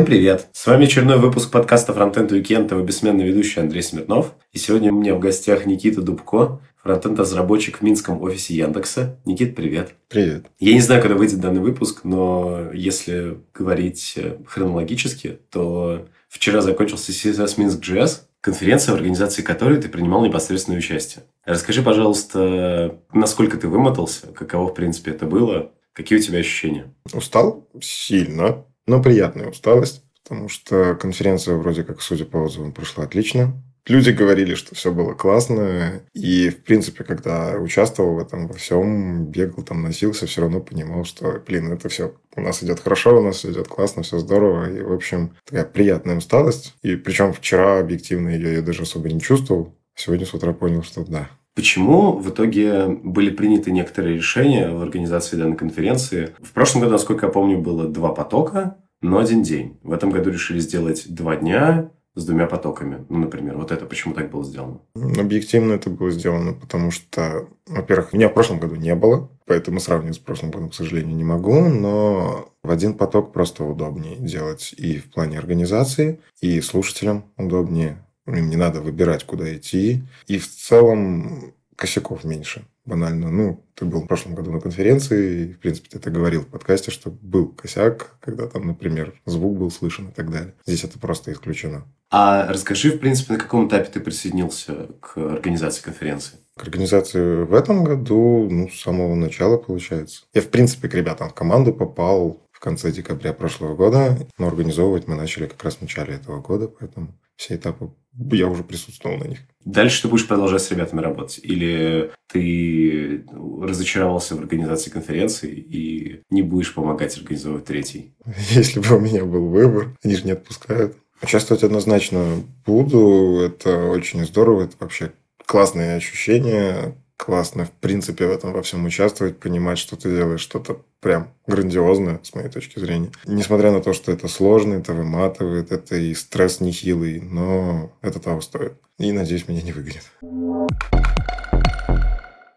Всем привет! С вами очередной выпуск подкаста Frontend Weekend, его бессменный ведущий Андрей Смирнов. И сегодня у меня в гостях Никита Дубко, фронтенд-разработчик в Минском офисе Яндекса. Никит, привет! Привет! Я не знаю, когда выйдет данный выпуск, но если говорить э, хронологически, то вчера закончился CSS Minsk.js, конференция, в организации которой ты принимал непосредственное участие. Расскажи, пожалуйста, насколько ты вымотался, каково, в принципе, это было, какие у тебя ощущения? Устал сильно, но приятная усталость, потому что конференция вроде как, судя по отзывам, прошла отлично. Люди говорили, что все было классно. И, в принципе, когда участвовал в этом во всем, бегал там, носился, все равно понимал, что, блин, это все у нас идет хорошо, у нас идет классно, все здорово. И, в общем, такая приятная усталость. И причем вчера объективно ее я даже особо не чувствовал. Сегодня с утра понял, что да, Почему в итоге были приняты некоторые решения в организации данной конференции? В прошлом году, насколько я помню, было два потока, но один день. В этом году решили сделать два дня с двумя потоками. Ну, например, вот это почему так было сделано? Объективно это было сделано, потому что, во-первых, меня в прошлом году не было, поэтому сравнивать с прошлым годом, к сожалению, не могу, но в один поток просто удобнее делать и в плане организации, и слушателям удобнее им не надо выбирать, куда идти. И в целом косяков меньше. Банально. Ну, ты был в прошлом году на конференции, и, в принципе, ты это говорил в подкасте, что был косяк, когда там, например, звук был слышен и так далее. Здесь это просто исключено. А расскажи, в принципе, на каком этапе ты присоединился к организации конференции? К организации в этом году, ну, с самого начала, получается. Я, в принципе, к ребятам в команду попал в конце декабря прошлого года, но организовывать мы начали как раз в начале этого года, поэтому все этапы я уже присутствовал на них. Дальше ты будешь продолжать с ребятами работать? Или ты разочаровался в организации конференции и не будешь помогать организовывать третий? Если бы у меня был выбор, они же не отпускают. Участвовать однозначно буду. Это очень здорово. Это вообще классные ощущения классно, в принципе, в этом во всем участвовать, понимать, что ты делаешь что-то прям грандиозное, с моей точки зрения. Несмотря на то, что это сложно, это выматывает, это и стресс нехилый, но это того стоит. И, надеюсь, меня не выгонят.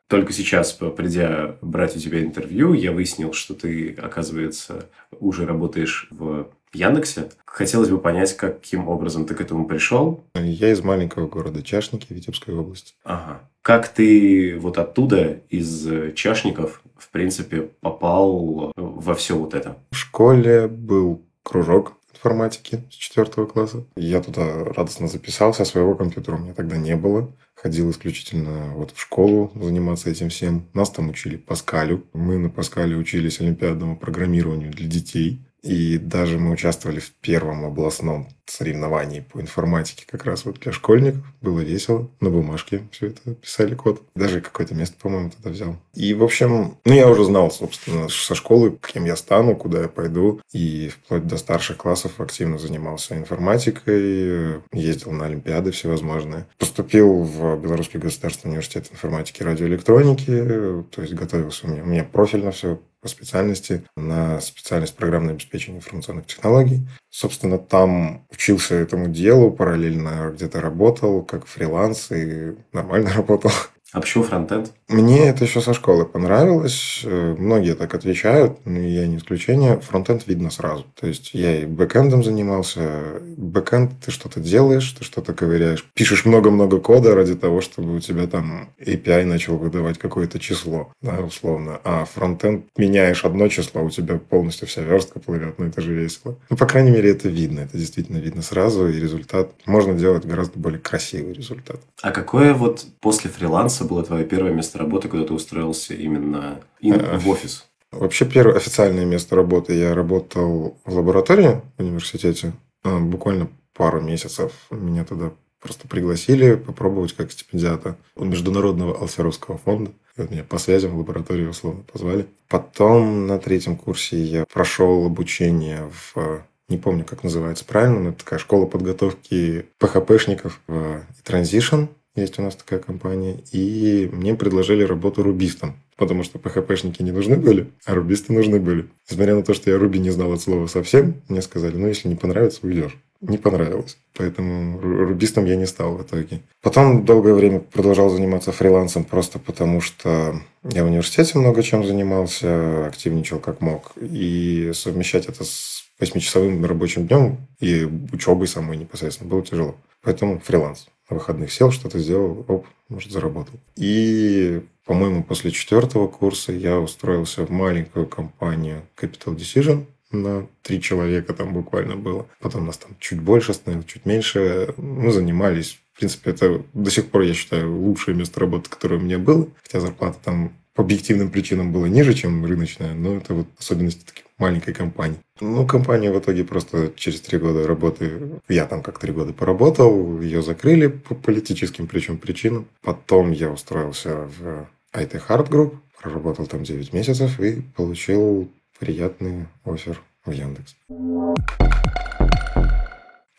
Только сейчас, придя брать у тебя интервью, я выяснил, что ты, оказывается, уже работаешь в Яндексе. Хотелось бы понять, каким образом ты к этому пришел. Я из маленького города Чашники Витебской области. Ага. Как ты вот оттуда, из Чашников, в принципе, попал во все вот это? В школе был кружок информатики с четвертого класса. Я туда радостно записался, своего компьютера у меня тогда не было. Ходил исключительно вот в школу заниматься этим всем. Нас там учили Паскалю. Мы на Паскале учились олимпиадному программированию для детей. И даже мы участвовали в первом областном соревновании по информатике как раз вот для школьников. Было весело. На бумажке все это писали код. Даже какое-то место, по-моему, тогда взял. И, в общем, ну, я уже знал, собственно, со школы, кем я стану, куда я пойду. И вплоть до старших классов активно занимался информатикой. Ездил на олимпиады всевозможные. Поступил в Белорусский государственный университет информатики и радиоэлектроники. То есть готовился у меня. У меня профильно все по специальности на специальность программное обеспечение информационных технологий. Собственно, там учился этому делу, параллельно где-то работал как фриланс и нормально работал. А почему фронтенд? Мне это еще со школы понравилось. Э, многие так отвечают, но я не исключение. Фронтенд видно сразу. То есть, я и бэкэндом занимался. Бэкэнд ты что-то делаешь, ты что-то ковыряешь. Пишешь много-много кода ради того, чтобы у тебя там API начал выдавать какое-то число, да, условно. А фронтенд меняешь одно число, у тебя полностью вся верстка плывет. Ну, это же весело. Ну, по крайней мере, это видно. Это действительно видно сразу. И результат можно делать гораздо более красивый результат. А какое вот после фриланса было твое первое место работы, когда ты устроился именно э, в офис? Вообще, первое официальное место работы я работал в лаборатории в университете. А, буквально пару месяцев меня туда просто пригласили попробовать как стипендиата у Международного Алсеровского фонда. Вот меня по связям в лабораторию условно позвали. Потом на третьем курсе я прошел обучение в не помню, как называется правильно, но это такая школа подготовки PHP-шников в Transition. Есть у нас такая компания. И мне предложили работу рубистом. Потому что PHP-шники не нужны были, а рубисты нужны были. Несмотря на то, что я руби не знал от слова совсем, мне сказали, ну, если не понравится, уйдешь. Не понравилось. Поэтому рубистом я не стал в итоге. Потом долгое время продолжал заниматься фрилансом просто потому, что я в университете много чем занимался, активничал как мог. И совмещать это с восьмичасовым рабочим днем и учебой самой непосредственно было тяжело. Поэтому фриланс. Выходных сел, что-то сделал, оп, может, заработал. И, по-моему, после четвертого курса я устроился в маленькую компанию Capital Decision, на три человека там буквально было. Потом нас там чуть больше становилось, чуть меньше. Мы занимались. В принципе, это до сих пор, я считаю, лучшее место работы, которое у меня было. Хотя зарплата там по объективным причинам была ниже, чем рыночная, но это вот особенности таких маленькой компании. Ну, компания в итоге просто через три года работы, я там как три года поработал, ее закрыли по политическим причем причинам. Потом я устроился в IT Hard Group, проработал там 9 месяцев и получил приятный офер в Яндекс.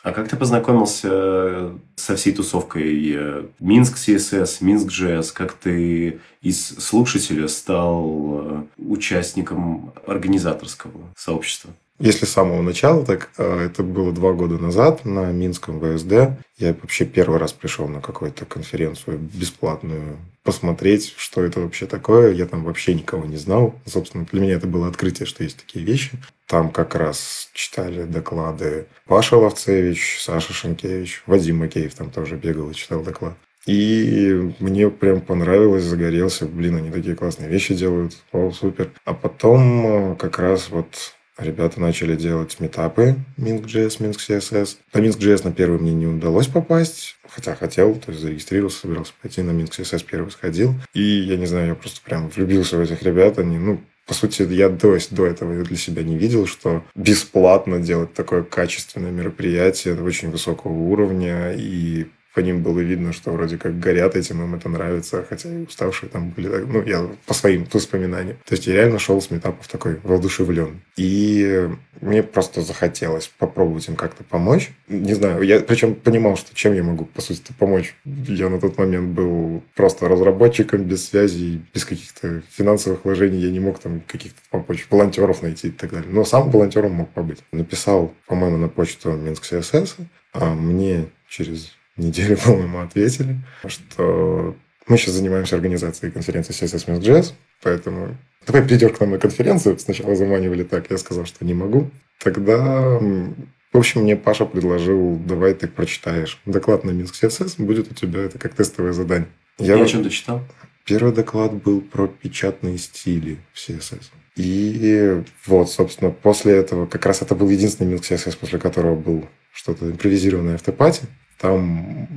А как ты познакомился со всей тусовкой э, Минск CSS, Минск JS? Как ты из слушателя стал э, участником организаторского сообщества? Если с самого начала, так э, это было два года назад на Минском ВСД. Я вообще первый раз пришел на какую-то конференцию бесплатную посмотреть, что это вообще такое. Я там вообще никого не знал. Собственно, для меня это было открытие, что есть такие вещи. Там как раз читали доклады Паша Ловцевич, Саша Шенкевич, Вадим Макеев там тоже бегал и читал доклад. И мне прям понравилось, загорелся. Блин, они такие классные вещи делают. О, супер. А потом э, как раз вот Ребята начали делать метапы Minsk.js, Minsk CSS. На Minsk.js на первый мне не удалось попасть, хотя хотел, то есть зарегистрировался, собирался пойти на Minsk CSS, первый сходил. И я не знаю, я просто прям влюбился в этих ребят. Они, ну, по сути, я до, до этого для себя не видел, что бесплатно делать такое качественное мероприятие очень высокого уровня и по ним было видно, что вроде как горят этим, им это нравится, хотя и уставшие там были, ну, я по своим воспоминаниям. То есть я реально шел с метапов такой воодушевлен. И мне просто захотелось попробовать им как-то помочь. Не знаю, я причем понимал, что чем я могу, по сути, помочь. Я на тот момент был просто разработчиком, без связи, без каких-то финансовых вложений. Я не мог там каких-то помочь, волонтеров найти и так далее. Но сам волонтером мог побыть. Написал, по-моему, на почту Минск CSS, а мне через неделю, по-моему, ответили, что мы сейчас занимаемся организацией конференции CSS Minsk Jazz, поэтому давай придешь к нам на конференцию. Сначала заманивали так, я сказал, что не могу. Тогда, в общем, мне Паша предложил, давай ты прочитаешь доклад на Минск CSS, будет у тебя это как тестовое задание. Я, я о чем ты читал? Первый доклад был про печатные стили в CSS. И вот, собственно, после этого, как раз это был единственный Минск CSS, после которого был что-то импровизированное автопати. Там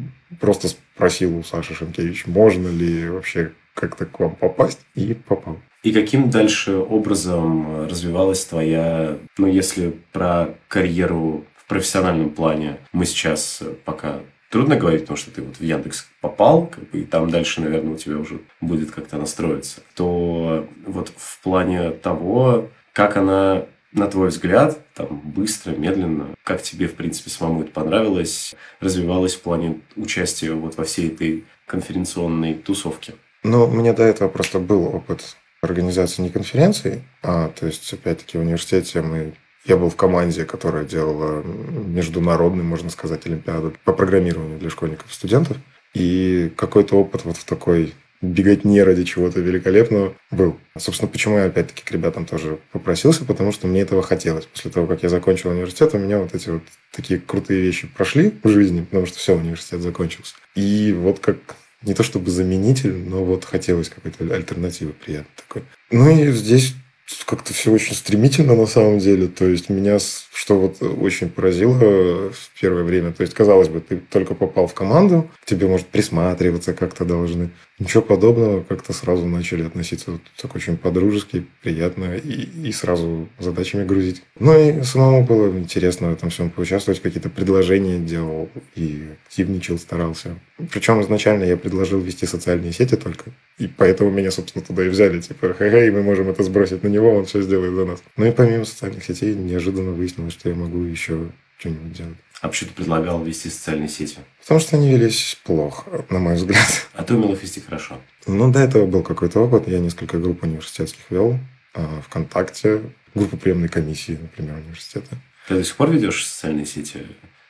просто спросил у Саши Шенкевич, можно ли вообще как-то к вам попасть, и попал. И каким дальше образом развивалась твоя, ну, если про карьеру в профессиональном плане мы сейчас пока трудно говорить, потому что ты вот в Яндекс попал, как бы, и там дальше, наверное, у тебя уже будет как-то настроиться, то вот в плане того, как она на твой взгляд, там, быстро, медленно, как тебе, в принципе, самому это понравилось, развивалось в плане участия вот во всей этой конференционной тусовке? Ну, у меня до этого просто был опыт организации не конференции, а, то есть, опять-таки, в университете мы я был в команде, которая делала международный, можно сказать, олимпиаду по программированию для школьников и студентов. И какой-то опыт вот в такой бегать не ради чего-то великолепного был. Собственно, почему я опять-таки к ребятам тоже попросился, потому что мне этого хотелось. После того, как я закончил университет, у меня вот эти вот такие крутые вещи прошли в жизни, потому что все, университет закончился. И вот как не то чтобы заменитель, но вот хотелось какой-то альтернативы приятной такой. Ну и здесь как-то все очень стремительно на самом деле. То есть меня, что вот очень поразило в первое время, то есть казалось бы, ты только попал в команду, тебе, может, присматриваться как-то должны. Ничего подобного, как-то сразу начали относиться так очень по-дружески, приятно и, и сразу задачами грузить. Ну и самому было интересно в этом всем поучаствовать, какие-то предложения делал и активничал, старался. Причем изначально я предложил вести социальные сети только, и поэтому меня, собственно, туда и взяли. Типа, ха-ха, и мы можем это сбросить на него, он все сделает за нас. Ну и помимо социальных сетей неожиданно выяснилось, что я могу еще что-нибудь делать. А почему ты предлагал вести социальные сети? Потому что они велись плохо, на мой взгляд. А ты умел их вести хорошо? Ну, до этого был какой-то опыт. Я несколько групп университетских вел. А, ВКонтакте, группу приемной комиссии, например, университета. Ты до сих пор ведешь социальные сети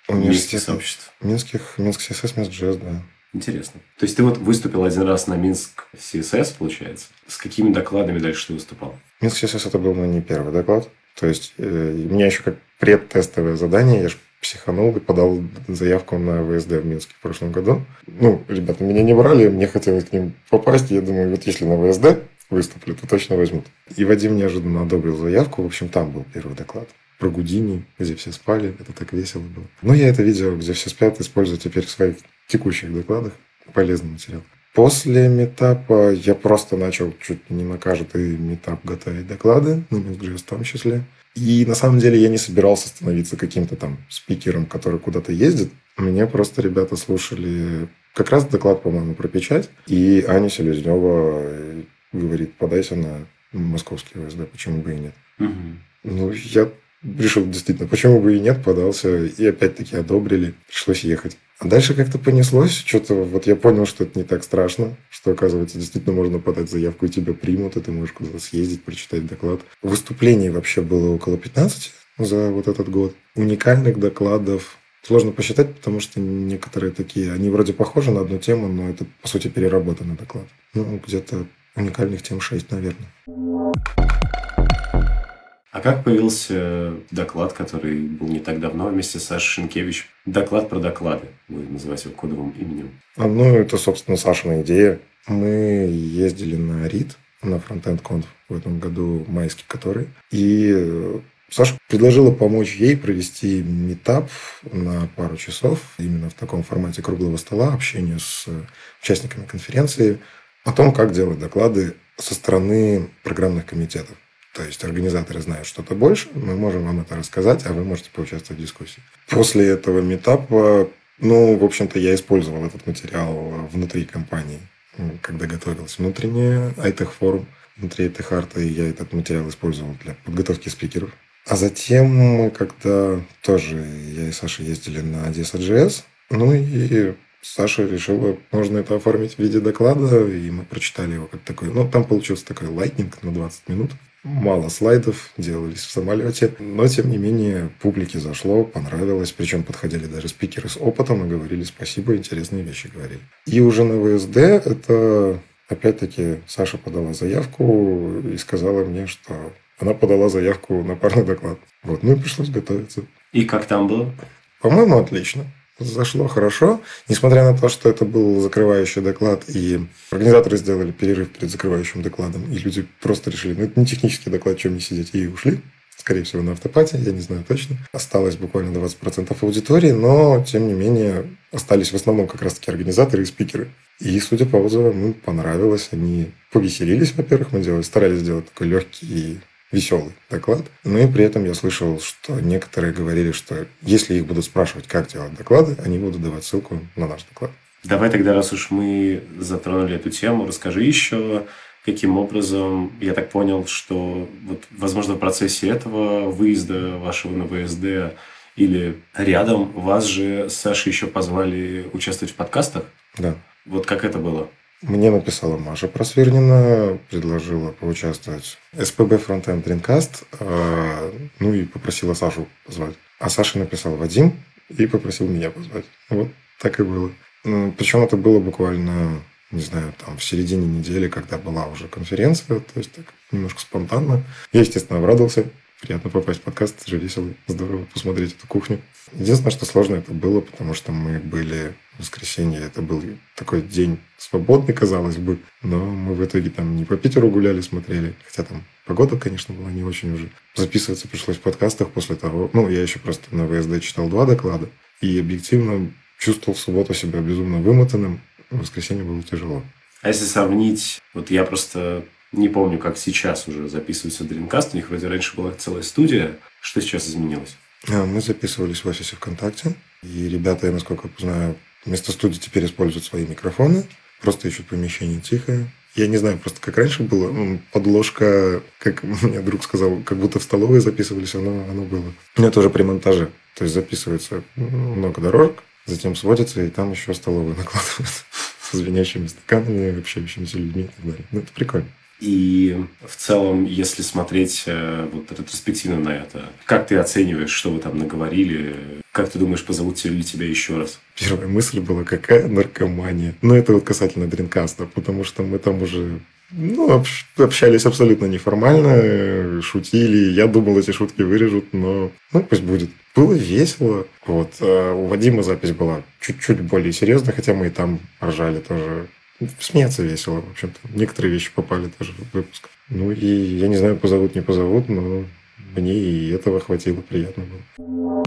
университетских сообществ? Минских, Минск CSS, Минск да. Интересно. То есть ты вот выступил один раз на Минск CSS, получается. С какими докладами дальше ты выступал? Минск CSS это был мой не первый доклад. То есть, э, меня еще как предтестовое задание. Я же психанул и подал заявку на ВСД в Минске в прошлом году. Ну, ребята меня не брали, мне хотелось к ним попасть. Я думаю, вот если на ВСД выступлю, то точно возьмут. И Вадим неожиданно одобрил заявку. В общем, там был первый доклад про Гудини, где все спали. Это так весело было. Но я это видео, где все спят, использую теперь в своих текущих докладах. Полезный материал. После метапа я просто начал чуть не на каждый метап готовить доклады, на MixJS в том числе. И на самом деле я не собирался становиться каким-то там спикером, который куда-то ездит. Меня просто ребята слушали как раз доклад, по-моему, про печать. И Аня Селезнева говорит, подайся на московский ВСД, почему бы и нет. Угу. Ну, я решил действительно, почему бы и нет, подался. И опять-таки одобрили, пришлось ехать. А дальше как-то понеслось, что-то вот я понял, что это не так страшно, что, оказывается, действительно можно подать заявку, и тебя примут, и ты можешь куда-то съездить, прочитать доклад. Выступлений вообще было около 15 за вот этот год. Уникальных докладов сложно посчитать, потому что некоторые такие, они вроде похожи на одну тему, но это, по сути, переработанный доклад. Ну, где-то уникальных тем 6, наверное. А как появился доклад, который был не так давно вместе с Сашей Шенкевич? Доклад про доклады. Будем называть его кодовым именем. А, ну, это, собственно, Сашина идея. Мы ездили на РИД, на фронтенд конф в этом году, майский который. И э, Саша предложила помочь ей провести метап на пару часов, именно в таком формате круглого стола, общение с участниками конференции, о том, как делать доклады со стороны программных комитетов. То есть организаторы знают что-то больше, мы можем вам это рассказать, а вы можете поучаствовать в дискуссии. После этого метапа, ну, в общем-то, я использовал этот материал внутри компании, когда готовился внутренний iTech форум внутри этой харты, я этот материал использовал для подготовки спикеров. А затем мы, когда тоже я и Саша ездили на Odessa.js, ну и Саша решила, можно это оформить в виде доклада, и мы прочитали его как такой. Ну, там получился такой лайтнинг на 20 минут мало слайдов делались в самолете, но тем не менее публике зашло, понравилось, причем подходили даже спикеры с опытом и говорили спасибо, интересные вещи говорили. И уже на ВСД это опять-таки Саша подала заявку и сказала мне, что она подала заявку на парный доклад. Вот, ну и пришлось готовиться. И как там было? По-моему, отлично зашло хорошо, несмотря на то, что это был закрывающий доклад, и организаторы сделали перерыв перед закрывающим докладом, и люди просто решили, ну, это не технический доклад, чем не сидеть, и ушли. Скорее всего, на автопате, я не знаю точно. Осталось буквально 20% аудитории, но, тем не менее, остались в основном как раз-таки организаторы и спикеры. И, судя по отзывам, им понравилось. Они повеселились, во-первых, мы делали, старались сделать такой легкий веселый доклад. Но и при этом я слышал, что некоторые говорили, что если их будут спрашивать, как делать доклады, они будут давать ссылку на наш доклад. Давай тогда, раз уж мы затронули эту тему, расскажи еще, каким образом, я так понял, что, вот, возможно, в процессе этого выезда вашего на ВСД или рядом вас же с Сашей еще позвали участвовать в подкастах? Да. Вот как это было? Мне написала Маша Просвернина, предложила поучаствовать СПБ Frontend Dreamcast, а, ну и попросила Сашу позвать. А Саша написал Вадим и попросил меня позвать. Вот так и было. Ну, Причем это было буквально, не знаю, там в середине недели, когда была уже конференция, то есть так немножко спонтанно. Я, естественно, обрадовался. Приятно попасть в подкаст, же весело, здорово посмотреть эту кухню. Единственное, что сложно это было, потому что мы были в воскресенье, это был такой день свободный, казалось бы, но мы в итоге там не по Питеру гуляли, смотрели, хотя там погода, конечно, была не очень уже. Записываться пришлось в подкастах после того, ну, я еще просто на ВСД читал два доклада, и объективно чувствовал в субботу себя безумно вымотанным, в воскресенье было тяжело. А если сравнить, вот я просто не помню, как сейчас уже записывается Dreamcast. У них вроде раньше была целая студия. Что сейчас изменилось? А, мы записывались в офисе ВКонтакте. И ребята, я насколько знаю, вместо студии теперь используют свои микрофоны. Просто ищут помещение тихое. Я не знаю, просто как раньше было. Подложка, как мне друг сказал, как будто в столовой записывались, оно, оно было. У меня тоже при монтаже. То есть записывается много дорожек, затем сводится, и там еще столовую накладывают со звенящими стаканами, общающимися людьми и так далее. Ну, это прикольно. И в целом, если смотреть э, вот ретроспективно на это, как ты оцениваешь, что вы там наговорили? Как ты думаешь, позовут ли тебя еще раз? Первая мысль была, какая наркомания. Но это вот касательно Дринкаста, потому что мы там уже Ну, общались абсолютно неформально, шутили. Я думал, эти шутки вырежут, но ну, пусть будет. Было весело. Вот. А у Вадима запись была чуть-чуть более серьезная, хотя мы и там ржали тоже. Смеяться весело, в общем-то. Некоторые вещи попали тоже в выпуск. Ну и я не знаю, позовут, не позовут, но мне и этого хватило, приятно было.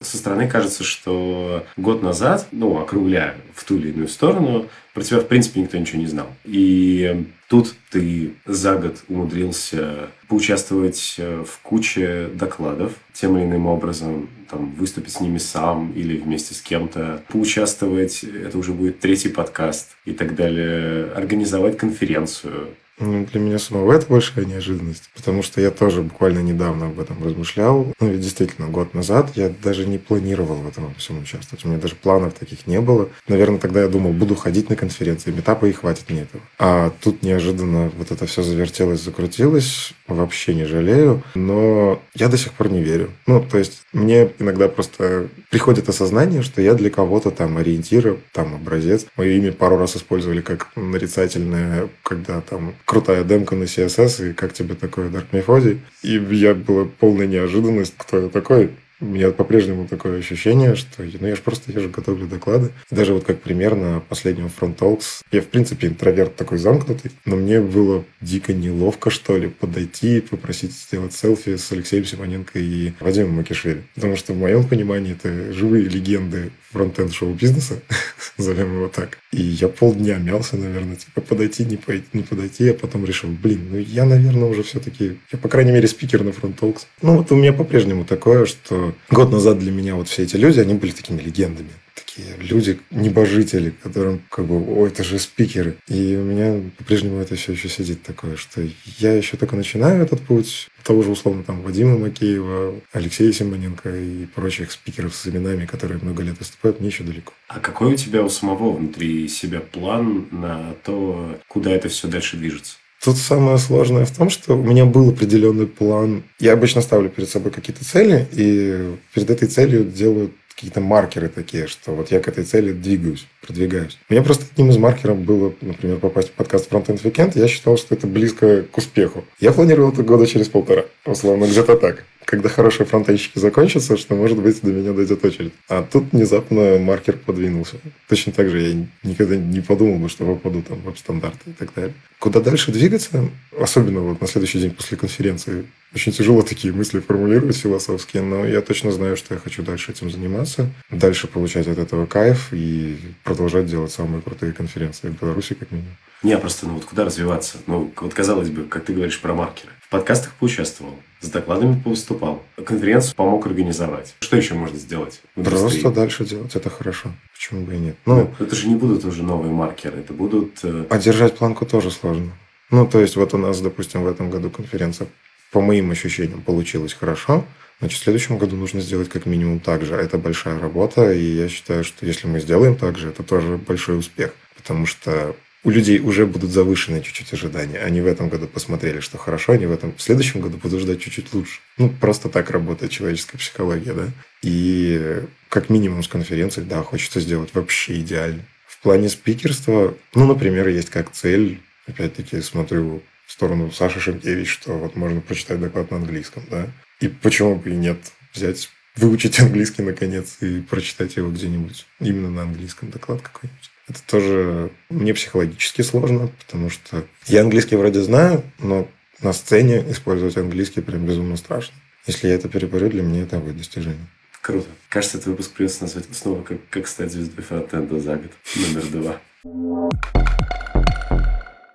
Со стороны кажется, что год назад, ну, округляя в ту или иную сторону, про тебя, в принципе, никто ничего не знал. И тут ты за год умудрился поучаствовать э, в куче докладов, тем или иным образом, там, выступить с ними сам или вместе с кем-то, поучаствовать, это уже будет третий подкаст и так далее, организовать конференцию, для меня самого это большая неожиданность, потому что я тоже буквально недавно об этом размышлял. Ну, ведь действительно, год назад я даже не планировал в этом всем участвовать. У меня даже планов таких не было. Наверное, тогда я думал, буду ходить на конференции, метапа и хватит мне этого. А тут неожиданно вот это все завертелось, закрутилось. Вообще не жалею. Но я до сих пор не верю. Ну, то есть мне иногда просто приходит осознание, что я для кого-то там ориентир, там образец. Мое имя пару раз использовали как нарицательное, когда там крутая демка на CSS, и как тебе такое Dark Methodi? И я была полная неожиданность, кто я такой. У меня по-прежнему такое ощущение, что ну, я же просто езжу, готовлю доклады. Даже вот как пример на последнем Front Talks. Я, в принципе, интроверт такой замкнутый, но мне было дико неловко, что ли, подойти и попросить сделать селфи с Алексеем Симоненко и Вадимом Макишвили. Потому что в моем понимании это живые легенды фронтенд шоу-бизнеса, назовем его так. И я полдня мялся, наверное, типа подойти, не, пойти, не подойти, а потом решил, блин, ну я, наверное, уже все-таки, я, по крайней мере, спикер на Talks. Ну вот у меня по-прежнему такое, что год назад для меня вот все эти люди, они были такими легендами такие люди, небожители, которым как бы, ой, это же спикеры. И у меня по-прежнему это все еще сидит такое, что я еще только начинаю этот путь. Того же, условно, там, Вадима Макеева, Алексея Симоненко и прочих спикеров с именами, которые много лет выступают, мне еще далеко. А какой у тебя у самого внутри себя план на то, куда это все дальше движется? Тут самое сложное в том, что у меня был определенный план. Я обычно ставлю перед собой какие-то цели, и перед этой целью делаю какие-то маркеры такие, что вот я к этой цели двигаюсь, продвигаюсь. У меня просто одним из маркеров было, например, попасть в подкаст Frontend Weekend. Я считал, что это близко к успеху. Я планировал это года через полтора, условно, где-то так когда хорошие фронтенщики закончатся, что, может быть, до меня дойдет очередь. А тут внезапно маркер подвинулся. Точно так же я никогда не подумал бы, что попаду там в веб-стандарты и так далее. Куда дальше двигаться, особенно вот на следующий день после конференции, очень тяжело такие мысли формулировать философские, но я точно знаю, что я хочу дальше этим заниматься, дальше получать от этого кайф и продолжать делать самые крутые конференции в Беларуси, как минимум. Не, просто ну вот куда развиваться? Ну, вот казалось бы, как ты говоришь про маркеры. В подкастах поучаствовал, с докладами повыступал, конференцию помог организовать. Что еще можно сделать? Просто дальше делать, это хорошо. Почему бы и нет? Ну, ну, это же не будут уже новые маркеры, это будут... Э... А держать планку тоже сложно. Ну, то есть, вот у нас, допустим, в этом году конференция, по моим ощущениям, получилась хорошо. Значит, в следующем году нужно сделать как минимум так же. Это большая работа, и я считаю, что если мы сделаем так же, это тоже большой успех. Потому что у людей уже будут завышены чуть-чуть ожидания. Они в этом году посмотрели, что хорошо, они в этом в следующем году будут ждать чуть-чуть лучше. Ну, просто так работает человеческая психология, да. И как минимум с конференцией, да, хочется сделать вообще идеально. В плане спикерства, ну, например, есть как цель, опять-таки смотрю в сторону Саши Шенкевич, что вот можно прочитать доклад на английском, да. И почему бы и нет взять выучить английский наконец и прочитать его где-нибудь именно на английском доклад какой-нибудь. Это тоже мне психологически сложно, потому что я английский вроде знаю, но на сцене использовать английский прям безумно страшно. Если я это переборю, для меня это будет достижение. Круто. Кажется, этот выпуск придется назвать снова как, как стать звездой фронтенда за год. Номер два.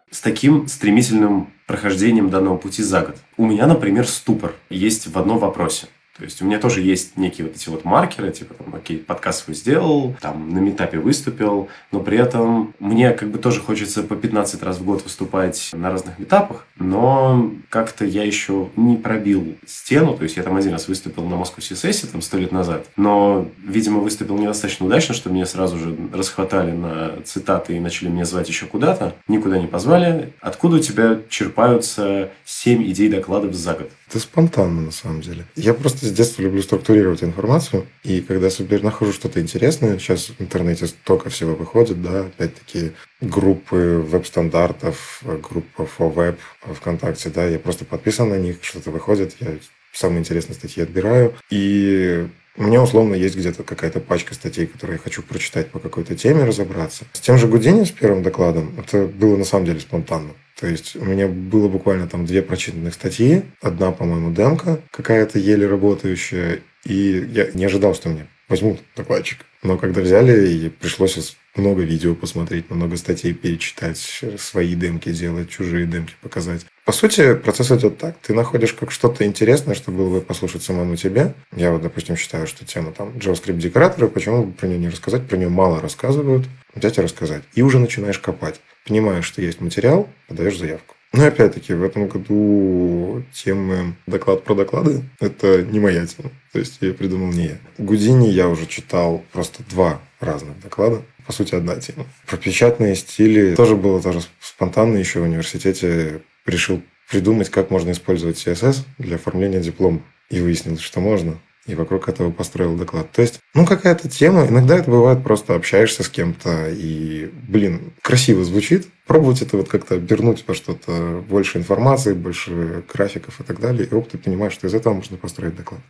С таким стремительным прохождением данного пути за год. У меня, например, ступор есть в одном вопросе. То есть у меня тоже есть некие вот эти вот маркеры, типа там, окей, подкаст свой сделал, там на метапе выступил, но при этом мне как бы тоже хочется по 15 раз в год выступать на разных метапах, но как-то я еще не пробил стену, то есть я там один раз выступил на Москву CSS там сто лет назад, но, видимо, выступил недостаточно удачно, что меня сразу же расхватали на цитаты и начали меня звать еще куда-то, никуда не позвали. Откуда у тебя черпаются 7 идей докладов за год? Это спонтанно, на самом деле. Я просто с детства люблю структурировать информацию, и когда себе нахожу что-то интересное, сейчас в интернете столько всего выходит, да, опять-таки группы веб-стандартов, группа for web ВКонтакте, да, я просто подписан на них, что-то выходит, я самые интересные статьи отбираю, и у меня условно есть где-то какая-то пачка статей, которые я хочу прочитать по какой-то теме, разобраться. С тем же Гудини, с первым докладом, это было на самом деле спонтанно. То есть у меня было буквально там две прочитанных статьи. Одна, по-моему, демка какая-то еле работающая. И я не ожидал, что мне возьмут докладчик. Но когда взяли, и пришлось много видео посмотреть, много статей перечитать, свои демки делать, чужие демки показать. По сути, процесс идет так. Ты находишь как что-то интересное, что было бы послушать самому тебе. Я вот, допустим, считаю, что тема там JavaScript-декораторы, почему бы про нее не рассказать? Про нее мало рассказывают. Взять и рассказать. И уже начинаешь копать. Понимаешь, что есть материал, подаешь заявку. Но опять-таки в этом году темы доклад про доклады – это не моя тема. То есть я придумал не я. Гудини я уже читал просто два разных доклада. По сути, одна тема. Про печатные стили тоже было тоже спонтанно еще в университете решил придумать, как можно использовать CSS для оформления диплома. И выяснилось, что можно. И вокруг этого построил доклад. То есть, ну, какая-то тема. Иногда это бывает просто общаешься с кем-то, и, блин, красиво звучит. Пробовать это вот как-то обернуть во что-то больше информации, больше графиков и так далее. И оп, ты понимаешь, что из этого можно построить доклад.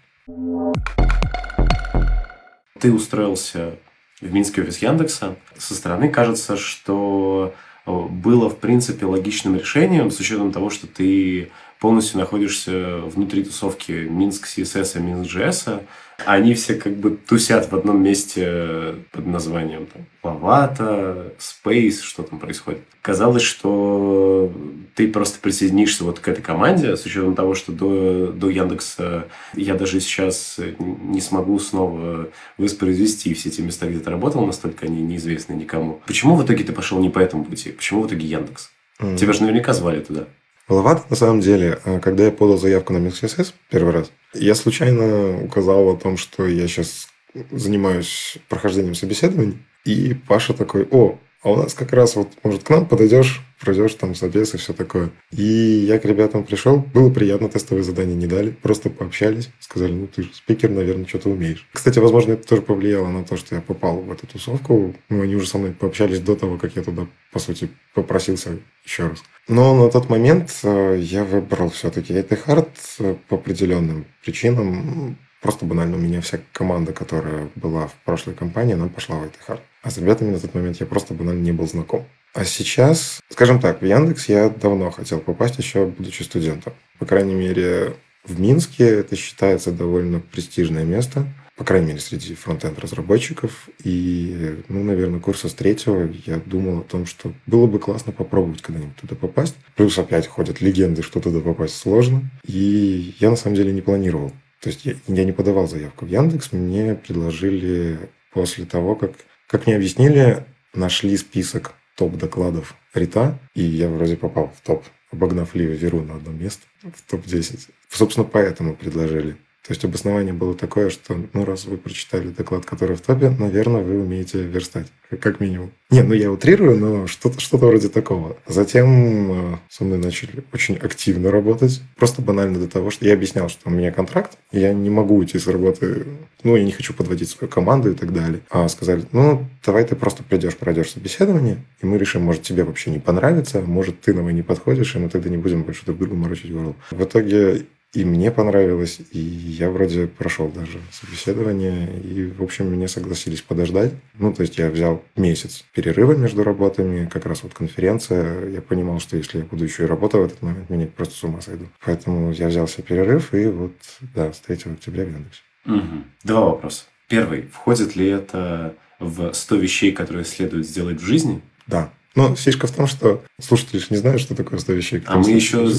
Ты устроился в Минский офис Яндекса. Со стороны кажется, что было, в принципе, логичным решением, с учетом того, что ты полностью находишься внутри тусовки Минск CSS и Минск JS, они все как бы тусят в одном месте под названием там, Лавата, Space, что там происходит. Казалось, что ты просто присоединишься вот к этой команде, с учетом того, что до, до Яндекса я даже сейчас не смогу снова воспроизвести все те места, где ты работал, настолько они неизвестны никому. Почему в итоге ты пошел не по этому пути? Почему в итоге Яндекс? Mm. Тебя же наверняка звали туда. Маловато, на самом деле. А когда я подал заявку на MixSS первый раз, я случайно указал о том, что я сейчас занимаюсь прохождением собеседований. И Паша такой, о, а у нас как раз вот, может, к нам подойдешь, пройдешь там собес и все такое. И я к ребятам пришел, было приятно, тестовые задания не дали, просто пообщались, сказали, ну ты же спикер, наверное, что-то умеешь. Кстати, возможно, это тоже повлияло на то, что я попал в эту тусовку. Ну, они уже со мной пообщались до того, как я туда, по сути, попросился еще раз. Но на тот момент э, я выбрал все-таки IT Hard э, по определенным причинам. Просто банально у меня вся команда, которая была в прошлой компании, она пошла в IT Hard. А с ребятами на тот момент я просто банально не был знаком. А сейчас, скажем так, в Яндекс я давно хотел попасть, еще будучи студентом. По крайней мере, в Минске это считается довольно престижное место, по крайней мере, среди фронтенд разработчиков. И, ну, наверное, курса с третьего я думал о том, что было бы классно попробовать когда-нибудь туда попасть. Плюс опять ходят легенды, что туда попасть сложно. И я на самом деле не планировал. То есть я, я не подавал заявку в Яндекс, мне предложили после того, как как мне объяснили, нашли список топ-докладов Рита, и я вроде попал в топ, обогнав Ливи Веру на одно место, в топ-10. Собственно, поэтому предложили. То есть обоснование было такое, что ну раз вы прочитали доклад, который в топе, наверное, вы умеете верстать, как минимум. Не, ну я утрирую, но что-то что вроде такого. Затем э, со мной начали очень активно работать. Просто банально до того, что я объяснял, что у меня контракт, я не могу уйти с работы, ну, я не хочу подводить свою команду и так далее. А сказали, ну, давай ты просто придешь, пройдешь собеседование, и мы решим, может, тебе вообще не понравится, может, ты нам и не подходишь, и мы тогда не будем больше друг другу морочить голову. В итоге и мне понравилось, и я вроде прошел даже собеседование, и, в общем, меня согласились подождать. Ну, то есть я взял месяц перерыва между работами, как раз вот конференция. Я понимал, что если я буду еще и работать в этот момент, меня просто с ума сойду. Поэтому я взялся перерыв, и вот, да, с 3 октября в Яндексе. Угу. Два вопроса. Первый. Входит ли это в 100 вещей, которые следует сделать в жизни? Да. Но фишка в том, что слушатели же не знают, что такое 100 вещей. А мы еще...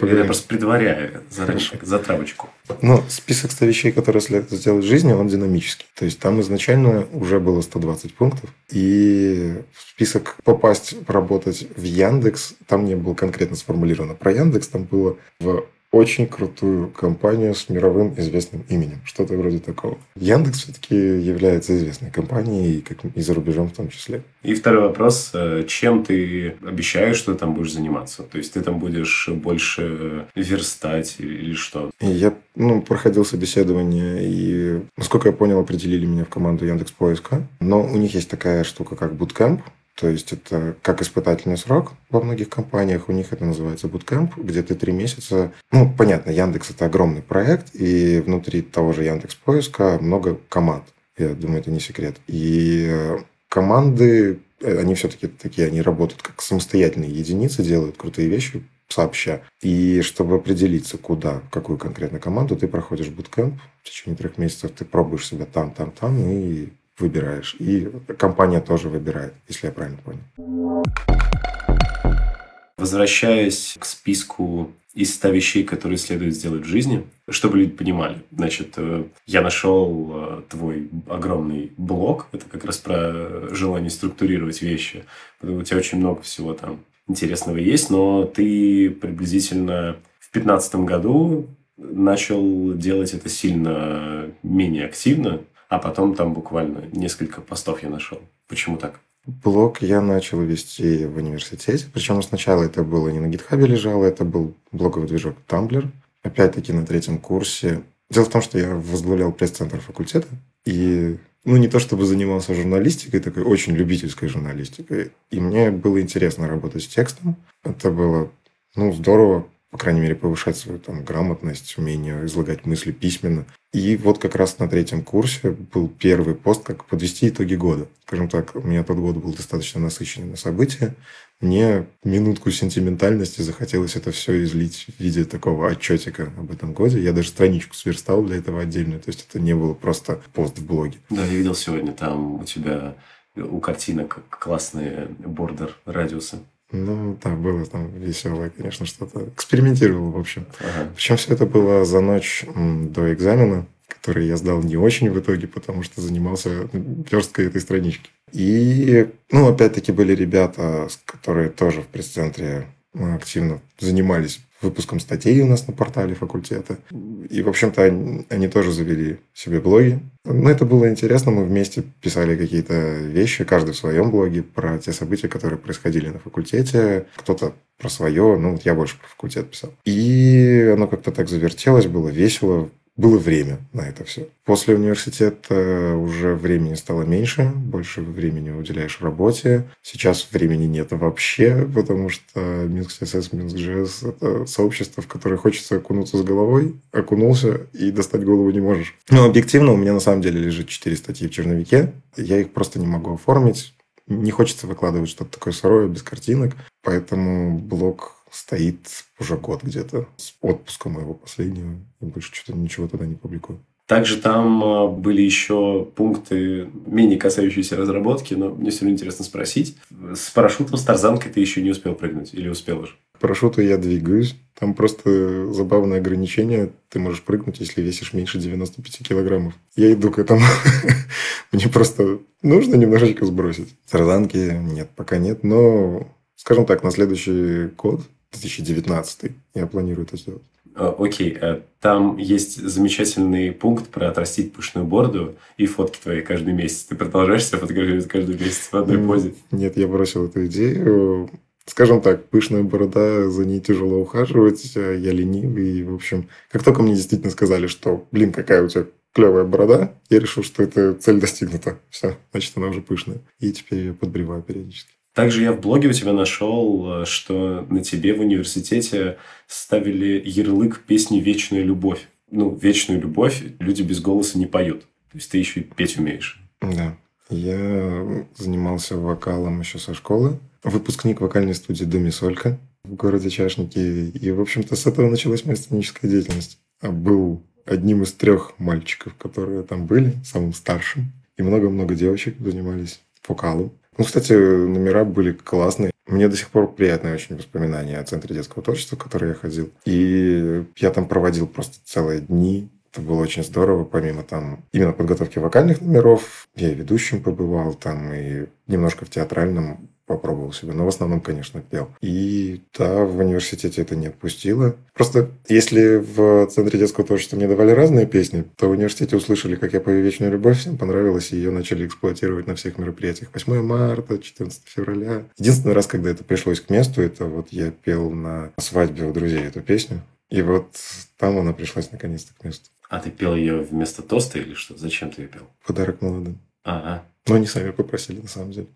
Я просто предваряю заранее, за травочку. Ну, список 100 вещей, которые следует сделать в жизни, он динамический. То есть там изначально уже было 120 пунктов. И в список попасть, работать в Яндекс, там не было конкретно сформулировано про Яндекс, там было в очень крутую компанию с мировым известным именем. Что-то вроде такого. Яндекс все-таки является известной компанией, как и за рубежом в том числе. И второй вопрос. Э, чем ты обещаешь, что ты там будешь заниматься? То есть, ты там будешь больше верстать или что? Я ну, проходил собеседование, и, насколько я понял, определили меня в команду Яндекс Поиска. Но у них есть такая штука, как Bootcamp, то есть это как испытательный срок во многих компаниях. У них это называется bootcamp, где ты три месяца... Ну, понятно, Яндекс – это огромный проект, и внутри того же Яндекс Поиска много команд. Я думаю, это не секрет. И э, команды, э, они все-таки такие, они работают как самостоятельные единицы, делают крутые вещи сообща. И чтобы определиться, куда, в какую конкретно команду, ты проходишь буткемп. В течение трех месяцев ты пробуешь себя там, там, там, и выбираешь. И компания тоже выбирает, если я правильно понял. Возвращаясь к списку из 100 вещей, которые следует сделать в жизни, чтобы люди понимали. Значит, э, я нашел э, твой огромный блог. Это как раз про желание структурировать вещи. Потому у тебя очень много всего там интересного есть, но ты приблизительно в 2015 году начал делать это сильно менее активно. А потом там буквально несколько постов я нашел. Почему так? Блог я начал вести в университете. Причем сначала это было не на гитхабе лежало, это был блоговый движок Tumblr. Опять-таки на третьем курсе. Дело в том, что я возглавлял пресс-центр факультета. И ну, не то чтобы занимался журналистикой, такой очень любительской журналистикой. И мне было интересно работать с текстом. Это было, ну, здорово по крайней мере, повышать свою там, грамотность, умение излагать мысли письменно. И вот как раз на третьем курсе был первый пост, как подвести итоги года. Скажем так, у меня тот год был достаточно насыщенный на события. Мне минутку сентиментальности захотелось это все излить в виде такого отчетика об этом годе. Я даже страничку сверстал для этого отдельно. То есть это не было просто пост в блоге. Да, я видел сегодня там у тебя у картинок классные бордер радиусы. Ну, да, было там веселое, конечно, что-то. Экспериментировал, в общем. Ага. Причем все это было за ночь до экзамена, который я сдал не очень в итоге, потому что занимался версткой этой странички. И, ну, опять-таки были ребята, которые тоже в пресс-центре активно занимались выпуском статей у нас на портале факультета. И, в общем-то, они, они тоже завели себе блоги. Но это было интересно. Мы вместе писали какие-то вещи, каждый в своем блоге, про те события, которые происходили на факультете. Кто-то про свое, ну, вот я больше про факультет писал. И оно как-то так завертелось, было весело было время на это все. После университета уже времени стало меньше, больше времени уделяешь работе. Сейчас времени нет вообще, потому что Minsk CSS, Minsk JS — это сообщество, в которое хочется окунуться с головой, окунулся и достать голову не можешь. Но объективно у меня на самом деле лежит 4 статьи в черновике. Я их просто не могу оформить. Не хочется выкладывать что-то такое сырое, без картинок. Поэтому блог стоит уже год где-то с отпуска моего последнего. И больше что-то ничего туда не публикую. Также там а, были еще пункты, менее касающиеся разработки, но мне все равно интересно спросить. С парашютом, с тарзанкой ты еще не успел прыгнуть или успел уже? К парашюту я двигаюсь. Там просто забавное ограничение. Ты можешь прыгнуть, если весишь меньше 95 килограммов. Я иду к этому. Мне просто нужно немножечко сбросить. Тарзанки нет, пока нет. Но, скажем так, на следующий год 2019 я планирую это сделать. Окей, okay. там есть замечательный пункт про отрастить пышную бороду и фотки твои каждый месяц. Ты продолжаешь себя фотографировать каждый месяц в одной позе? Нет, я бросил эту идею. Скажем так, пышная борода, за ней тяжело ухаживать, я ленивый. И, в общем, как только мне действительно сказали, что, блин, какая у тебя клевая борода, я решил, что эта цель достигнута. Все, значит, она уже пышная. И теперь я подбреваю периодически. Также я в блоге у тебя нашел, э, что на тебе в университете ставили ярлык песни «Вечная любовь». Ну, «Вечную любовь» люди без голоса не поют. То есть, ты еще и петь умеешь. Да. Я занимался вокалом еще со школы. Выпускник вокальной студии «Думи Солька» в городе Чашники. И, в общем-то, с этого началась моя сценическая деятельность. А был одним из трех мальчиков, которые там были, самым старшим. И много-много девочек занимались вокалом. Ну, кстати, номера были классные. Мне до сих пор приятные очень воспоминания о Центре детского творчества, в который я ходил. И я там проводил просто целые дни. Это было очень здорово, помимо там именно подготовки вокальных номеров. Я и ведущим побывал там, и немножко в театральном попробовал себя. Но в основном, конечно, пел. И да, в университете это не отпустило. Просто если в Центре детского творчества мне давали разные песни, то в университете услышали, как я пою «Вечную любовь», всем понравилось, и ее начали эксплуатировать на всех мероприятиях. 8 марта, 14 февраля. Единственный раз, когда это пришлось к месту, это вот я пел на свадьбе у друзей эту песню. И вот там она пришлась наконец-то к месту. А ты пел ее вместо тоста или что? Зачем ты ее пел? Подарок молодым. Ага. Но они сами попросили, на самом деле.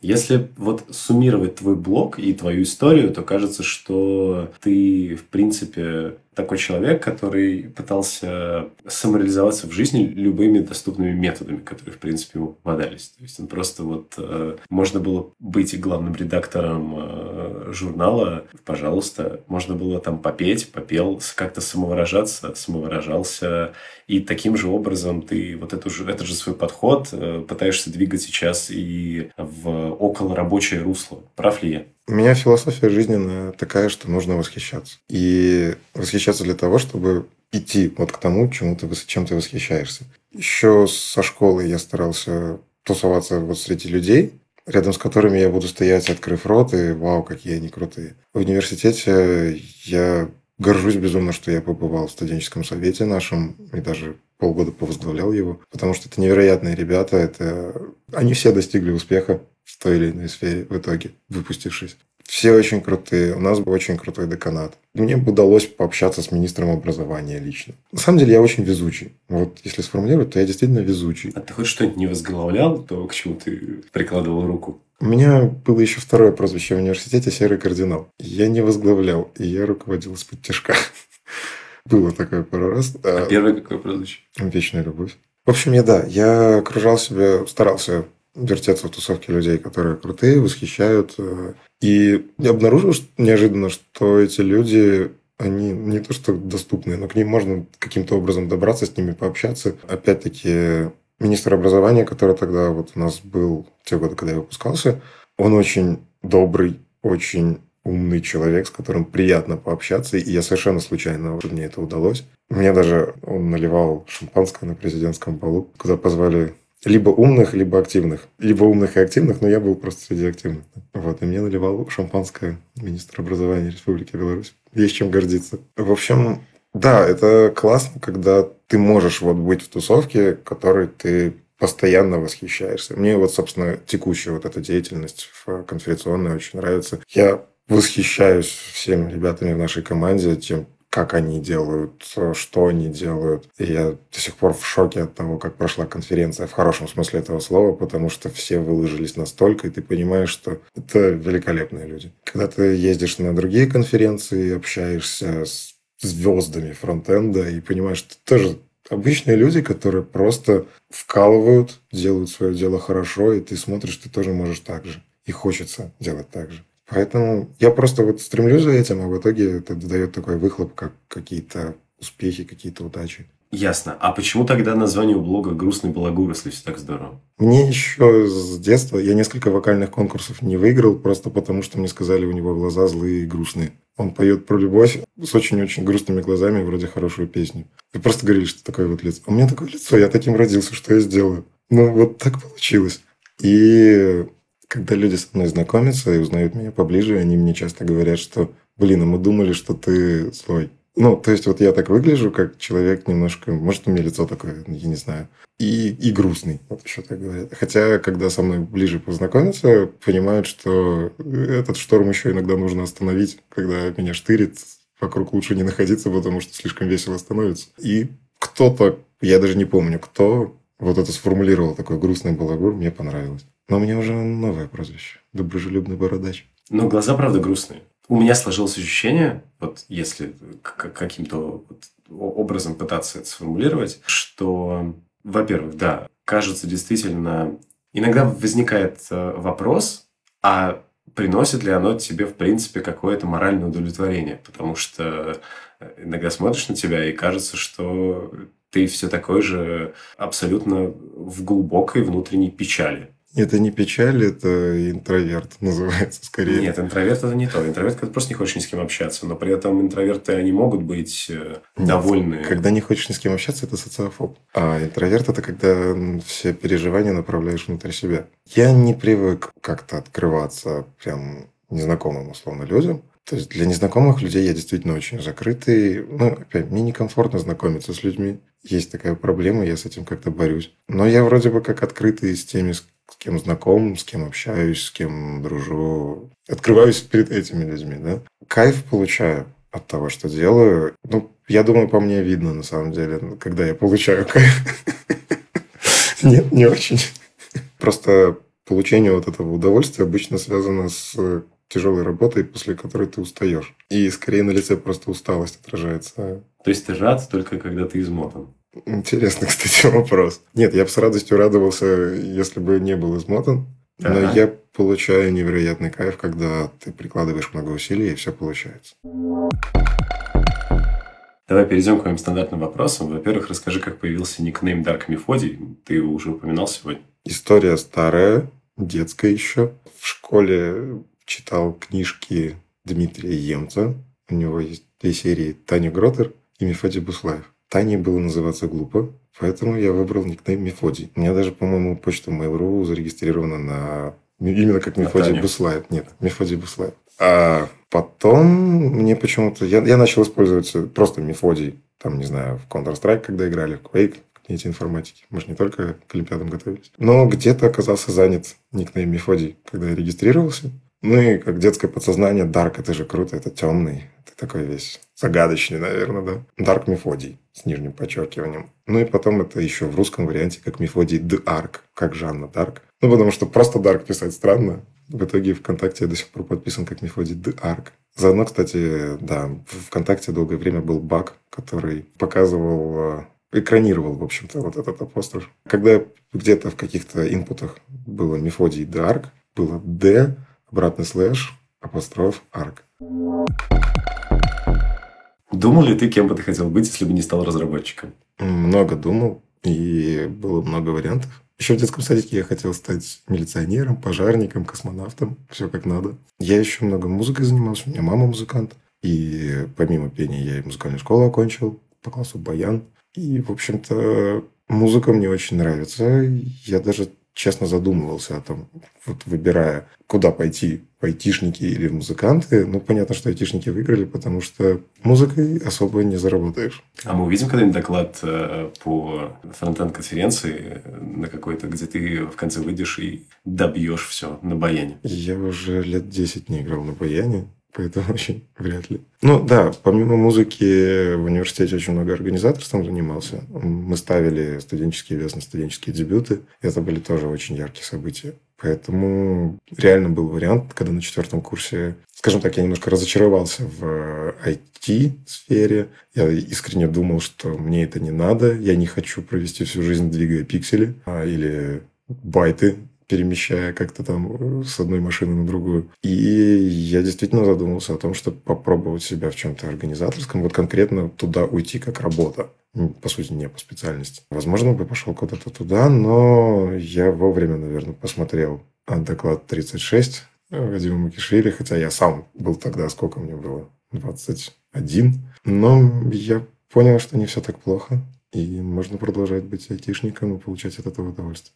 Если вот суммировать твой блог и твою историю, то кажется, что ты, в принципе, такой человек, который пытался самореализоваться в жизни любыми доступными методами, которые, в принципе, ему попадались. То есть он просто вот... Э, можно было быть главным редактором э, журнала, пожалуйста. Можно было там попеть, попел, как-то самовыражаться, самовыражался. И таким же образом ты вот эту же, этот же свой подход э, пытаешься двигать сейчас и в около рабочее русло. Прав ли я? У меня философия жизненная такая, что нужно восхищаться. И восхищаться для того, чтобы идти вот к тому, чему ты, чем ты восхищаешься. Еще со школы я старался тусоваться вот среди людей, рядом с которыми я буду стоять, открыв рот, и вау, какие они крутые. В университете я горжусь безумно, что я побывал в студенческом совете нашем и даже полгода повозглавлял его, потому что это невероятные ребята, это они все достигли успеха в той или иной сфере в итоге, выпустившись. Все очень крутые. У нас был очень крутой деканат. Мне удалось пообщаться с министром образования лично. На самом деле я очень везучий. Вот если сформулировать, то я действительно везучий. А ты хоть что-нибудь не возглавлял, то к чему ты прикладывал руку? У меня было еще второе прозвище в университете «Серый кардинал». Я не возглавлял, и я руководил из-под тяжка. Было такое пару раз. А первое какое прозвище? Вечная любовь. В общем, я да, я окружал себя, старался вертеться в тусовке людей, которые крутые, восхищают. Э, и я обнаружил что, неожиданно, что эти люди, они не то что доступны, но к ним можно каким-то образом добраться, с ними пообщаться. Опять-таки, министр образования, который тогда вот у нас был, те годы, когда я выпускался, он очень добрый, очень умный человек, с которым приятно пообщаться, и я совершенно случайно мне это удалось. Мне даже он наливал шампанское на президентском балу, куда позвали либо умных, либо активных. Либо умных и активных, но я был просто среди активных. Вот, и мне наливал шампанское министр образования Республики Беларусь. Есть чем гордиться. В общем, да, это классно, когда ты можешь вот быть в тусовке, которой ты постоянно восхищаешься. Мне вот, собственно, текущая вот эта деятельность в конференционной очень нравится. Я восхищаюсь всеми ребятами в нашей команде, тем, как они делают, что они делают. И я до сих пор в шоке от того, как прошла конференция в хорошем смысле этого слова, потому что все выложились настолько, и ты понимаешь, что это великолепные люди. Когда ты ездишь на другие конференции, общаешься с звездами фронтенда и понимаешь, что тоже обычные люди, которые просто вкалывают, делают свое дело хорошо, и ты смотришь, ты тоже можешь так же. И хочется делать так же. Поэтому я просто вот стремлюсь за этим, а в итоге это дает такой выхлоп, как какие-то успехи, какие-то удачи. Ясно. А почему тогда название у блога «Грустный балагур», если все так здорово? Мне еще с детства, я несколько вокальных конкурсов не выиграл, просто потому что мне сказали, у него глаза злые и грустные. Он поет про любовь с очень-очень грустными глазами, вроде хорошую песню. И просто говорили, что такое вот лицо. У меня такое лицо, я таким родился, что я сделаю? Ну, вот так получилось. И когда люди со мной знакомятся и узнают меня поближе, они мне часто говорят, что, блин, а мы думали, что ты злой. Ну, то есть вот я так выгляжу, как человек немножко, может, у меня лицо такое, я не знаю, и, и грустный, вот еще так говорят. Хотя, когда со мной ближе познакомятся, понимают, что этот шторм еще иногда нужно остановить, когда меня штырит, вокруг лучше не находиться, потому что слишком весело становится. И кто-то, я даже не помню, кто вот это сформулировал, такой грустный балагур, мне понравилось. Но у меня уже новое прозвище. Доброжелюбный бородач. Но глаза, правда, грустные. У меня сложилось ощущение, вот если каким-то образом пытаться это сформулировать, что, во-первых, да, кажется действительно... Иногда возникает э, вопрос, а приносит ли оно тебе, в принципе, какое-то моральное удовлетворение? Потому что э, иногда смотришь на тебя и кажется, что ты все такой же абсолютно в глубокой внутренней печали. Это не печаль, это интроверт называется скорее. Нет, интроверт это не то. Интроверт, когда просто не хочешь ни с кем общаться. Но при этом интроверты, они могут быть э, Нет, довольны. Когда не хочешь ни с кем общаться, это социофоб. А интроверт – это когда все переживания направляешь внутрь себя. Я не привык как-то открываться прям незнакомым, условно, людям. То есть для незнакомых людей я действительно очень закрытый. Ну, опять, мне некомфортно знакомиться с людьми. Есть такая проблема, я с этим как-то борюсь. Но я вроде бы как открытый с теми, с с кем знаком, с кем общаюсь, с кем дружу. Открываюсь перед этими людьми, да. Кайф получаю от того, что делаю. Ну, я думаю, по мне видно, на самом деле, когда я получаю кайф. Нет, не очень. Просто получение вот этого удовольствия обычно связано с тяжелой работой, после которой ты устаешь. И скорее на лице просто усталость отражается. То есть ты рад только когда ты измотан. Интересный, кстати, вопрос. Нет, я бы с радостью радовался, если бы не был измотан. Но Ага. я получаю невероятный кайф, когда ты прикладываешь много усилий, и все получается. Давай перейдем к моим стандартным вопросам. Во-первых, расскажи, как появился никнейм Dark Мефодий. Ты его уже упоминал сегодня. История старая, детская еще. В школе читал книжки Дмитрия Емца. У него есть две серии Таня Гротер и Мефодий Буслаев. Тане было называться глупо, поэтому я выбрал никнейм Мефодий. У меня даже, по-моему, почта Mail.ru зарегистрирована на... Именно как Мефодий Таню. Буслаев. Нет, Мефодий Буслаев. А потом мне почему-то... Я, я начал использовать просто Мефодий. Там, не знаю, в Counter-Strike, когда играли, в Quake, кабинете информатики. Мы же не только к Олимпиадам готовились. Но где-то оказался занят никнейм Мефодий, когда я регистрировался. Ну и как детское подсознание, Дарк, это же круто, это темный. Такой весь загадочный, наверное, да. Дарк Мефодий с нижним подчеркиванием. Ну и потом это еще в русском варианте как Мефодий Д Арк, как Жанна Дарк. Ну потому что просто Дарк писать странно. В итоге ВКонтакте я до сих пор подписан как Мефодий Д Арк. Заодно, кстати, да, в ВКонтакте долгое время был баг, который показывал э, экранировал, в общем-то, вот этот апостроф. Когда где-то в каких-то инпутах было Мефодий Д Арк, было Д, обратный слэш, апостроф, арк. Думал ли ты, кем бы ты хотел быть, если бы не стал разработчиком? Много думал, и было много вариантов. Еще в детском садике я хотел стать милиционером, пожарником, космонавтом. Все как надо. Я еще много музыкой занимался. У меня мама музыкант. И помимо пения я и музыкальную школу окончил по классу баян. И, в общем-то, музыка мне очень нравится. Я даже честно задумывался о том, вот выбирая, куда пойти, в айтишники или в музыканты. Ну, понятно, что айтишники выиграли, потому что музыкой особо не заработаешь. А мы увидим когда-нибудь доклад э, по фронтенд-конференции э, на какой-то, где ты в конце выйдешь и добьешь все на баяне? Я уже лет 10 не играл на баяне, поэтому очень вряд ли. Ну да, помимо музыки в университете очень много организаторством занимался. Мы ставили студенческие вес на студенческие дебюты. Это были тоже очень яркие события. Поэтому реально был вариант, когда на четвертом курсе, скажем так, я немножко разочаровался в IT-сфере. Я искренне думал, что мне это не надо. Я не хочу провести всю жизнь, двигая пиксели а, или байты перемещая как-то там э, с одной машины на другую. И я действительно задумался о том, чтобы попробовать себя в чем-то организаторском, вот конкретно туда уйти как работа. По сути, не по специальности. Возможно, бы пошел куда-то туда, но я вовремя, наверное, посмотрел доклад 36 Вадима Макишвили, хотя я сам был тогда, сколько мне было? 21. Но я понял, что не все так плохо. И можно продолжать быть айтишником и получать от этого удовольствие.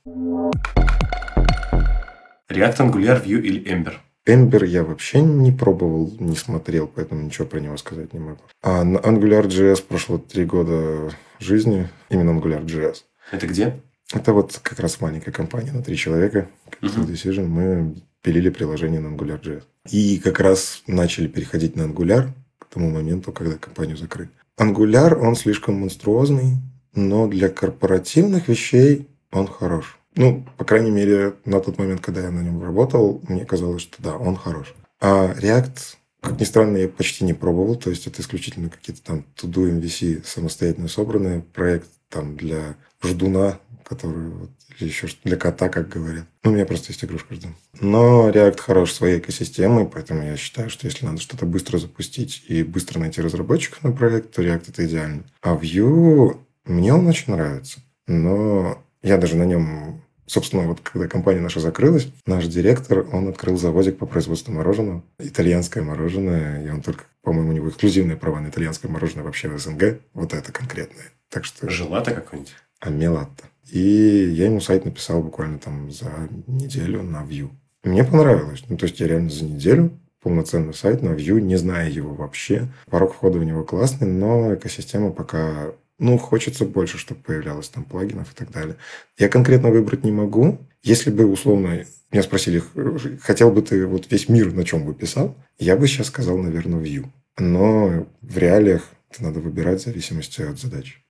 React, Angular, Vue или Ember? Ember я вообще не пробовал, не смотрел, поэтому ничего про него сказать не могу. А на AngularJS прошло три года жизни, именно AngularJS. Это где? Это вот как раз маленькая компания на три человека, Capital Мгм. Decision, мы пилили приложение на AngularJS. И как раз начали переходить на Angular к тому моменту, когда компанию закрыли. Angular, он слишком монструозный, но для корпоративных вещей он хорош. Ну, по крайней мере, на тот момент, когда я на нем работал, мне казалось, что да, он хорош. А React, как ни странно, я почти не пробовал. То есть, это исключительно какие-то там to-do MVC самостоятельно собранные. Проект там для ждуна, который вот, или еще для кота, как говорят. Ну, у меня просто есть игрушка ждун. Но React хорош своей экосистемой, поэтому я считаю, что если надо что-то быстро запустить и быстро найти разработчиков на проект, то React это идеально. А Vue, мне он очень нравится. Но я даже на нем Собственно, вот когда компания наша закрылась, наш директор, он открыл заводик по производству мороженого. Итальянское мороженое. И он только, по-моему, у него эксклюзивные права на итальянское мороженое вообще в СНГ. Вот это конкретное. Так что... Желато какой-нибудь? Амелатто. И я ему сайт написал буквально там за неделю на Vue. Мне понравилось. Ну, то есть, я реально за неделю полноценный сайт на Vue, не зная его вообще. Порог входа у него классный, но экосистема пока ну, хочется больше, чтобы появлялось там плагинов и так далее. Я конкретно выбрать не могу. Если бы, условно, меня спросили, хотел бы ты вот весь мир на чем бы писал, я бы сейчас сказал, наверное, Vue. Но в реалиях это надо выбирать в зависимости от задач.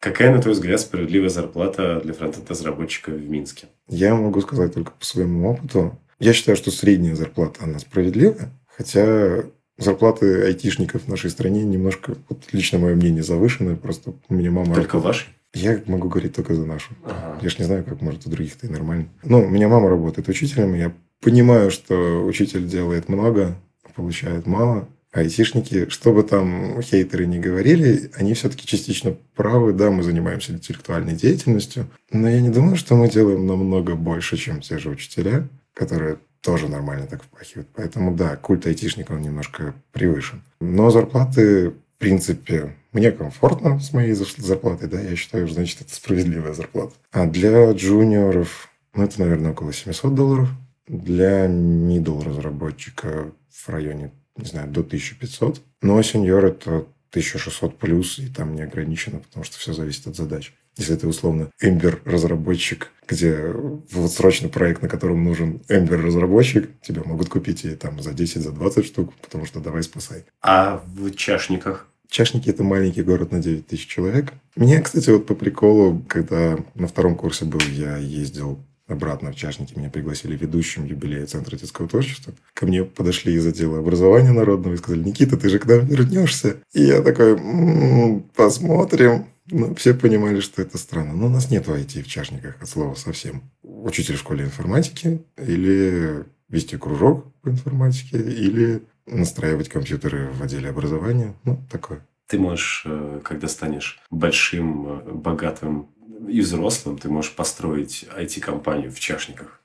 Какая, на твой взгляд, справедливая зарплата для фронтенд-разработчика в Минске? Я могу сказать только по своему опыту. Я считаю, что средняя зарплата, она справедливая. Хотя зарплаты айтишников в нашей стране немножко, вот лично мое мнение, завышены. Просто у меня мама... Только работает. ваши? Я могу говорить только за нашу. Ага. Я ж не знаю, как может у других-то и нормально. Ну, у меня мама работает учителем, я понимаю, что учитель делает много, получает мало. А айтишники, что бы там хейтеры не говорили, они все-таки частично правы. Да, мы занимаемся интеллектуальной деятельностью, но я не думаю, что мы делаем намного больше, чем те же учителя, которые тоже нормально так впахивают. Поэтому да, культ айтишника немножко превышен. Но зарплаты, в принципе, мне комфортно с моей зарплатой, да, я считаю, значит, это справедливая зарплата. А для джуниоров, ну, это, наверное, около 700 долларов. Для middle разработчика в районе, не знаю, до 1500. Но сеньор это 1600 плюс, и там не ограничено, потому что все зависит от задач. Если ты условно Ember разработчик, где вот срочно проект, на котором нужен Ember разработчик, тебя могут купить и там за 10, за 20 штук, потому что давай спасай. А в чашниках? Чашники – это маленький город на 9 тысяч человек. Мне, кстати, вот по приколу, когда на втором курсе был, я ездил обратно в Чашники. Меня пригласили ведущим юбилея Центра детского творчества. Ко мне подошли из отдела образования народного и сказали, Никита, ты же к нам вернешься? И я такой, м-м, посмотрим. Ну, все понимали, что это странно. Но у нас нет IT в чашниках от слова совсем. Учитель в школе информатики или вести кружок по информатике, или настраивать компьютеры в отделе образования. Ну, такое. Ты можешь, э, когда станешь большим, э, богатым и взрослым, ты можешь построить IT-компанию в чашниках.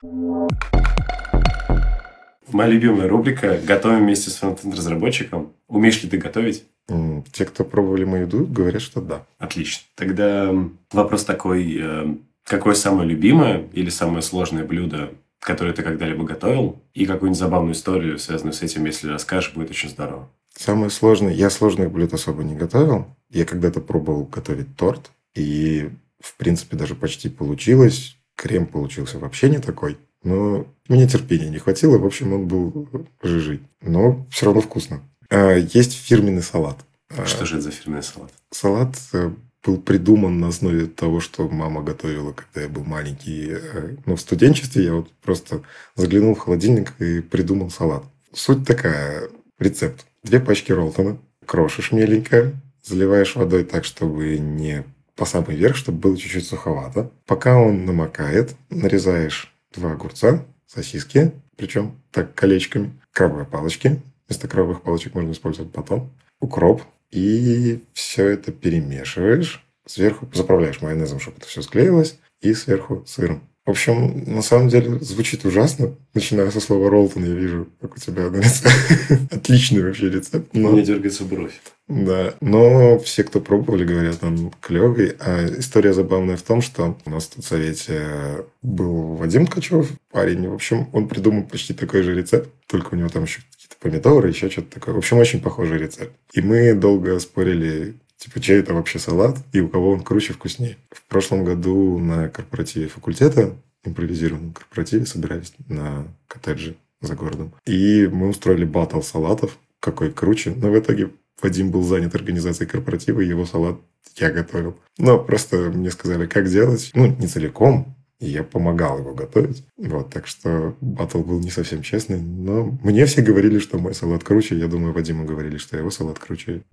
Моя любимая рубрика «Готовим вместе с фронтенд-разработчиком». Умеешь ли ты готовить? Те, кто пробовали мою еду, говорят, что да. Отлично. Тогда вопрос такой. Э, какое самое любимое или самое сложное блюдо, которое ты когда-либо готовил? И какую-нибудь забавную историю, связанную с этим, если расскажешь, будет очень здорово. Самое сложное... Я сложных блюд особо не готовил. Я когда-то пробовал готовить торт. И, в принципе, даже почти получилось. Крем получился вообще не такой. Но мне терпения не хватило. В общем, он был жижей. Но все равно вкусно. А, есть фирменный салат. А, что же это за фирменный салат? Салат э, был придуман на основе того, что мама готовила, когда я был маленький. Э, ну, в студенчестве я вот просто заглянул в холодильник и придумал салат. Суть такая. Рецепт. Две пачки ролтона. Крошишь меленько. Заливаешь водой так, чтобы не по самый верх, чтобы было чуть-чуть суховато. Пока он намокает, нарезаешь два огурца, сосиски, причем так колечками, крабовые палочки, Вместо крабовых палочек можно использовать батон, укроп. И все это перемешиваешь. Сверху заправляешь майонезом, чтобы это все склеилось. И сверху сыром. В общем, на самом деле звучит ужасно. Начиная со слова Ролтон, я вижу, как у тебя на лице. Отличный вообще рецепт. Но... Мне дергается бровь. Да, но все, кто пробовали, говорят, он клевый. А история забавная в том, что у нас тут в совете был Вадим Ткачев, парень. В общем, он придумал почти такой же рецепт, только у него там еще какие-то помидоры, еще что-то такое. В общем, очень похожий рецепт. И мы долго спорили, Типа, чей это вообще салат и у кого он круче, вкуснее. В прошлом году на корпоративе факультета, импровизированном корпоративе, собирались на коттедже за городом. И мы устроили батл салатов, какой круче. Но в итоге Вадим был занят организацией корпоратива, и его салат я готовил. Но просто мне сказали, как делать. Ну, не целиком, и я помогал его готовить. Вот, так что батл был не совсем честный. Но мне все говорили, что мой салат круче. Я думаю, Вадиму говорили, что его салат круче.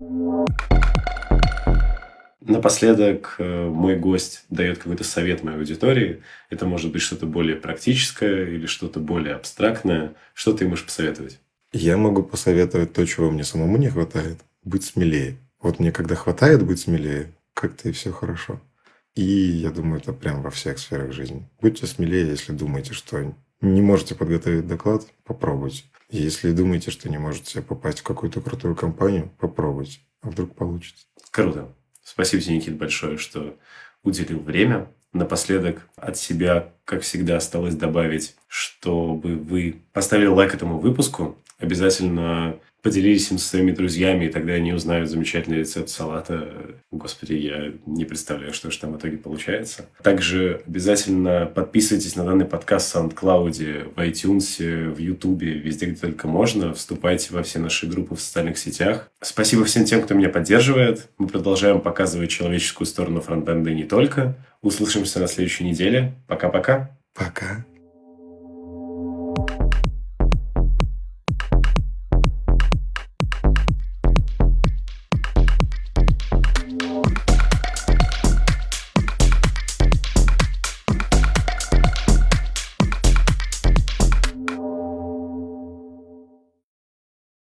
Напоследок э, мой гость дает какой-то совет моей аудитории. Это может быть что-то более практическое или что-то более абстрактное. Что ты можешь посоветовать? Я могу посоветовать то, чего мне самому не хватает. Быть смелее. Вот мне когда хватает быть смелее, как-то и все хорошо. И я думаю, это прям во всех сферах жизни. Будьте смелее, если думаете, что не можете подготовить доклад, попробуйте. Если думаете, что не можете попасть в какую-то крутую компанию, попробуйте. А вдруг получится. Круто. Спасибо тебе, Никит, большое, что уделил время. Напоследок от себя, как всегда, осталось добавить, чтобы вы поставили лайк этому выпуску. Обязательно поделились им со своими друзьями, и тогда они узнают замечательный рецепт салата. Господи, я не представляю, что же там в итоге получается. Также обязательно подписывайтесь на данный подкаст в SoundCloud, в iTunes, в YouTube, везде, где только можно. Вступайте во все наши группы в социальных сетях. Спасибо всем тем, кто меня поддерживает. Мы продолжаем показывать человеческую сторону фронтенда и не только. Услышимся на следующей неделе. Пока-пока. Пока. -пока. Пока.